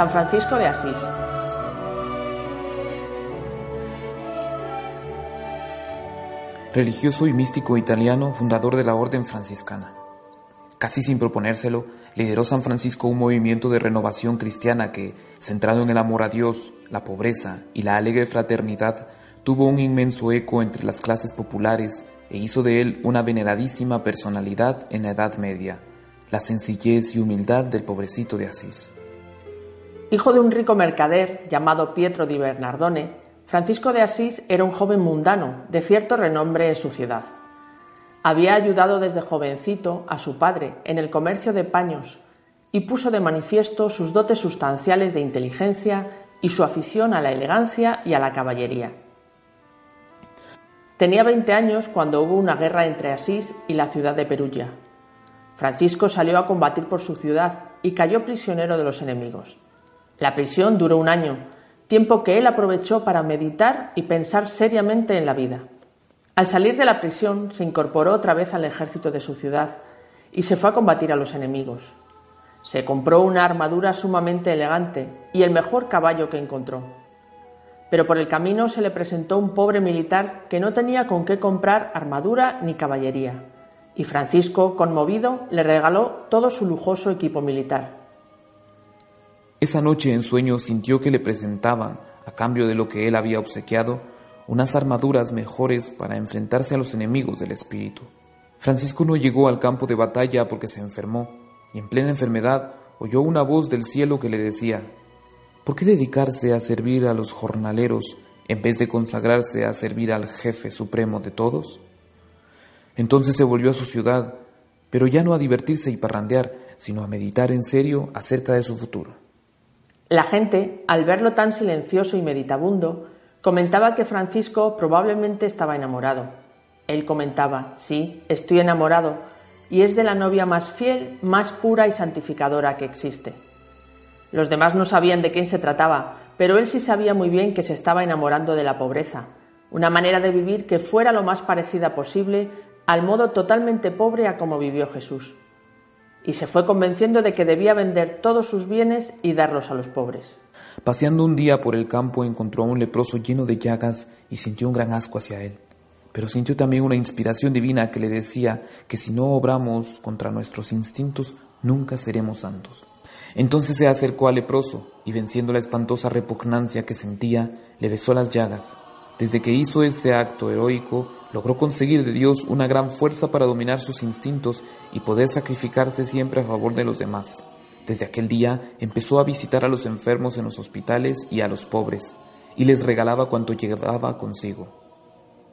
San Francisco de Asís. Religioso y místico italiano, fundador de la Orden Franciscana. Casi sin proponérselo, lideró San Francisco un movimiento de renovación cristiana que, centrado en el amor a Dios, la pobreza y la alegre fraternidad, tuvo un inmenso eco entre las clases populares e hizo de él una veneradísima personalidad en la Edad Media, la sencillez y humildad del pobrecito de Asís. Hijo de un rico mercader llamado Pietro di Bernardone, Francisco de Asís era un joven mundano de cierto renombre en su ciudad. Había ayudado desde jovencito a su padre en el comercio de paños y puso de manifiesto sus dotes sustanciales de inteligencia y su afición a la elegancia y a la caballería. Tenía 20 años cuando hubo una guerra entre Asís y la ciudad de Perugia. Francisco salió a combatir por su ciudad y cayó prisionero de los enemigos. La prisión duró un año, tiempo que él aprovechó para meditar y pensar seriamente en la vida. Al salir de la prisión se incorporó otra vez al ejército de su ciudad y se fue a combatir a los enemigos. Se compró una armadura sumamente elegante y el mejor caballo que encontró. Pero por el camino se le presentó un pobre militar que no tenía con qué comprar armadura ni caballería, y Francisco, conmovido, le regaló todo su lujoso equipo militar. Esa noche en sueño sintió que le presentaban, a cambio de lo que él había obsequiado, unas armaduras mejores para enfrentarse a los enemigos del espíritu. Francisco no llegó al campo de batalla porque se enfermó, y en plena enfermedad oyó una voz del cielo que le decía, ¿por qué dedicarse a servir a los jornaleros en vez de consagrarse a servir al jefe supremo de todos? Entonces se volvió a su ciudad, pero ya no a divertirse y parrandear, sino a meditar en serio acerca de su futuro. La gente, al verlo tan silencioso y meditabundo, comentaba que Francisco probablemente estaba enamorado. Él comentaba, sí, estoy enamorado, y es de la novia más fiel, más pura y santificadora que existe. Los demás no sabían de quién se trataba, pero él sí sabía muy bien que se estaba enamorando de la pobreza, una manera de vivir que fuera lo más parecida posible al modo totalmente pobre a como vivió Jesús y se fue convenciendo de que debía vender todos sus bienes y darlos a los pobres. Paseando un día por el campo encontró a un leproso lleno de llagas y sintió un gran asco hacia él. Pero sintió también una inspiración divina que le decía que si no obramos contra nuestros instintos, nunca seremos santos. Entonces se acercó al leproso y venciendo la espantosa repugnancia que sentía, le besó las llagas. Desde que hizo ese acto heroico, logró conseguir de Dios una gran fuerza para dominar sus instintos y poder sacrificarse siempre a favor de los demás. Desde aquel día empezó a visitar a los enfermos en los hospitales y a los pobres, y les regalaba cuanto llevaba consigo.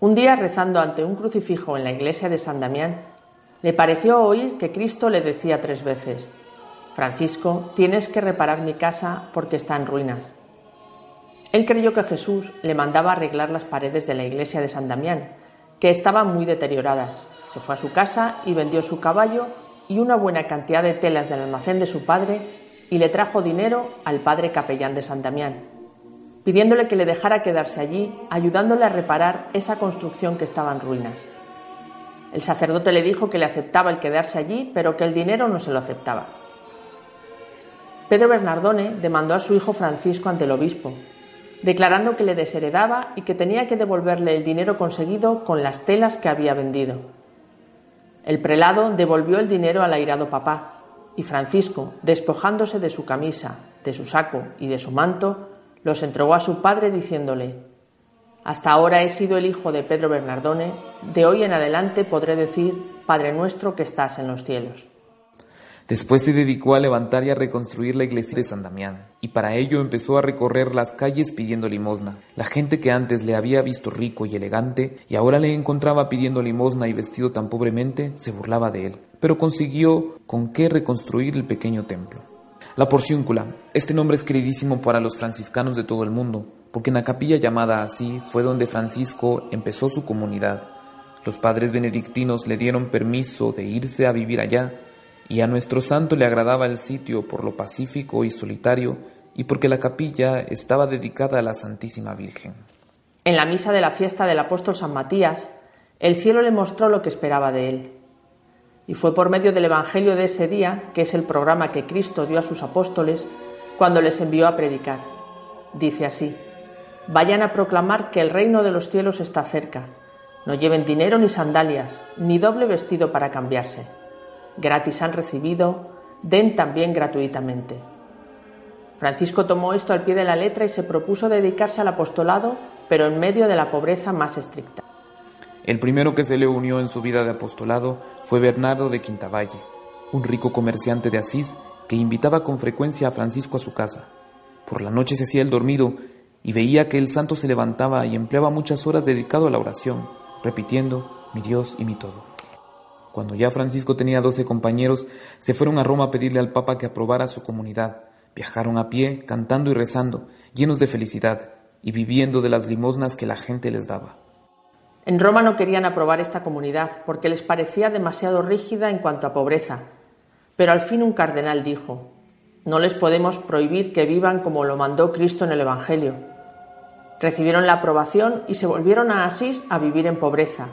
Un día, rezando ante un crucifijo en la iglesia de San Damián, le pareció oír que Cristo le decía tres veces, Francisco, tienes que reparar mi casa porque está en ruinas. Él creyó que Jesús le mandaba arreglar las paredes de la iglesia de San Damián, que estaban muy deterioradas. Se fue a su casa y vendió su caballo y una buena cantidad de telas del almacén de su padre y le trajo dinero al padre capellán de San Damián, pidiéndole que le dejara quedarse allí, ayudándole a reparar esa construcción que estaba en ruinas. El sacerdote le dijo que le aceptaba el quedarse allí, pero que el dinero no se lo aceptaba. Pedro Bernardone demandó a su hijo Francisco ante el obispo, declarando que le desheredaba y que tenía que devolverle el dinero conseguido con las telas que había vendido. El prelado devolvió el dinero al airado papá, y Francisco, despojándose de su camisa, de su saco y de su manto, los entregó a su padre diciéndole Hasta ahora he sido el hijo de Pedro Bernardone, de hoy en adelante podré decir Padre nuestro que estás en los cielos. Después se dedicó a levantar y a reconstruir la iglesia de San Damián, y para ello empezó a recorrer las calles pidiendo limosna. La gente que antes le había visto rico y elegante, y ahora le encontraba pidiendo limosna y vestido tan pobremente, se burlaba de él, pero consiguió con qué reconstruir el pequeño templo. La Porciúncula, este nombre es queridísimo para los franciscanos de todo el mundo, porque en la capilla llamada así fue donde Francisco empezó su comunidad. Los padres benedictinos le dieron permiso de irse a vivir allá, y a nuestro santo le agradaba el sitio por lo pacífico y solitario y porque la capilla estaba dedicada a la Santísima Virgen. En la misa de la fiesta del apóstol San Matías, el cielo le mostró lo que esperaba de él. Y fue por medio del Evangelio de ese día, que es el programa que Cristo dio a sus apóstoles, cuando les envió a predicar. Dice así, vayan a proclamar que el reino de los cielos está cerca. No lleven dinero ni sandalias, ni doble vestido para cambiarse gratis han recibido, den también gratuitamente. Francisco tomó esto al pie de la letra y se propuso dedicarse al apostolado, pero en medio de la pobreza más estricta. El primero que se le unió en su vida de apostolado fue Bernardo de Quintavalle, un rico comerciante de Asís que invitaba con frecuencia a Francisco a su casa. Por la noche se hacía el dormido y veía que el santo se levantaba y empleaba muchas horas dedicado a la oración, repitiendo mi Dios y mi todo. Cuando ya Francisco tenía doce compañeros, se fueron a Roma a pedirle al Papa que aprobara su comunidad. Viajaron a pie, cantando y rezando, llenos de felicidad y viviendo de las limosnas que la gente les daba. En Roma no querían aprobar esta comunidad porque les parecía demasiado rígida en cuanto a pobreza. Pero al fin un cardenal dijo, no les podemos prohibir que vivan como lo mandó Cristo en el Evangelio. Recibieron la aprobación y se volvieron a Asís a vivir en pobreza,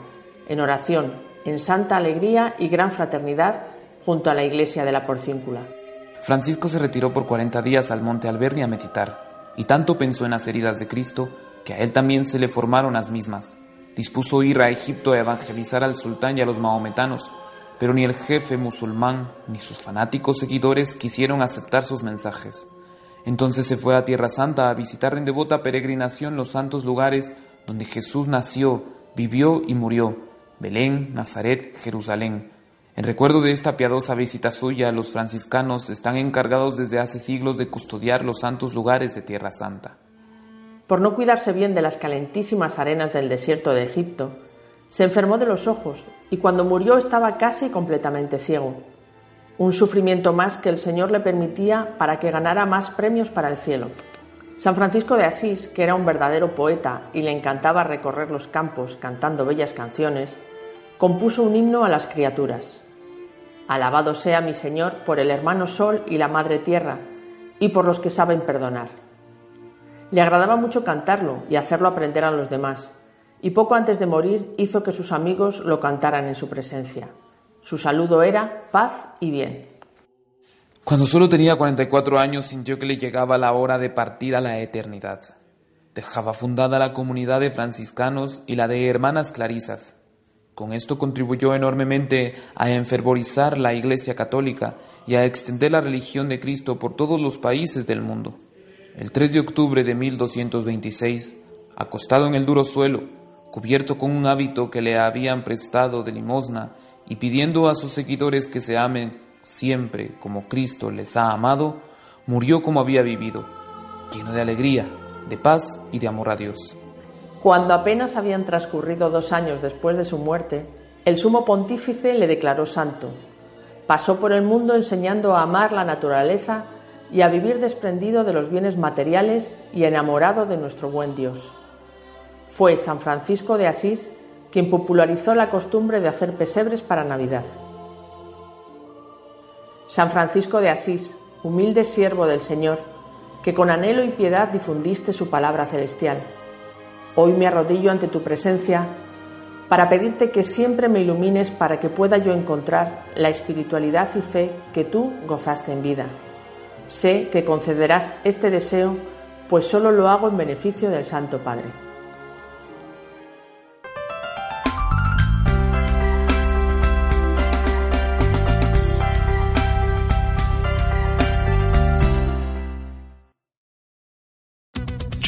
en oración, en santa alegría y gran fraternidad junto a la iglesia de la Porcíncula. Francisco se retiró por 40 días al monte Alberni a meditar, y tanto pensó en las heridas de Cristo que a él también se le formaron las mismas. Dispuso ir a Egipto a evangelizar al sultán y a los mahometanos, pero ni el jefe musulmán ni sus fanáticos seguidores quisieron aceptar sus mensajes. Entonces se fue a Tierra Santa a visitar en devota peregrinación los santos lugares donde Jesús nació, vivió y murió, Belén, Nazaret, Jerusalén. En recuerdo de esta piadosa visita suya, los franciscanos están encargados desde hace siglos de custodiar los santos lugares de Tierra Santa. Por no cuidarse bien de las calentísimas arenas del desierto de Egipto, se enfermó de los ojos y cuando murió estaba casi completamente ciego. Un sufrimiento más que el Señor le permitía para que ganara más premios para el cielo. San Francisco de Asís, que era un verdadero poeta y le encantaba recorrer los campos cantando bellas canciones, compuso un himno a las criaturas. Alabado sea mi Señor por el hermano Sol y la Madre Tierra, y por los que saben perdonar. Le agradaba mucho cantarlo y hacerlo aprender a los demás, y poco antes de morir hizo que sus amigos lo cantaran en su presencia. Su saludo era paz y bien. Cuando solo tenía 44 años sintió que le llegaba la hora de partir a la eternidad. Dejaba fundada la comunidad de franciscanos y la de hermanas clarisas con esto contribuyó enormemente a enfervorizar la Iglesia católica y a extender la religión de Cristo por todos los países del mundo. El 3 de octubre de 1226, acostado en el duro suelo, cubierto con un hábito que le habían prestado de limosna y pidiendo a sus seguidores que se amen siempre como Cristo les ha amado, murió como había vivido, lleno de alegría, de paz y de amor a Dios. Cuando apenas habían transcurrido dos años después de su muerte, el sumo pontífice le declaró santo. Pasó por el mundo enseñando a amar la naturaleza y a vivir desprendido de los bienes materiales y enamorado de nuestro buen Dios. Fue San Francisco de Asís quien popularizó la costumbre de hacer pesebres para Navidad. San Francisco de Asís, humilde siervo del Señor, que con anhelo y piedad difundiste su palabra celestial Hoy me arrodillo ante tu presencia para pedirte que siempre me ilumines para que pueda yo encontrar la espiritualidad y fe que tú gozaste en vida. Sé que concederás este deseo, pues solo lo hago en beneficio del Santo Padre.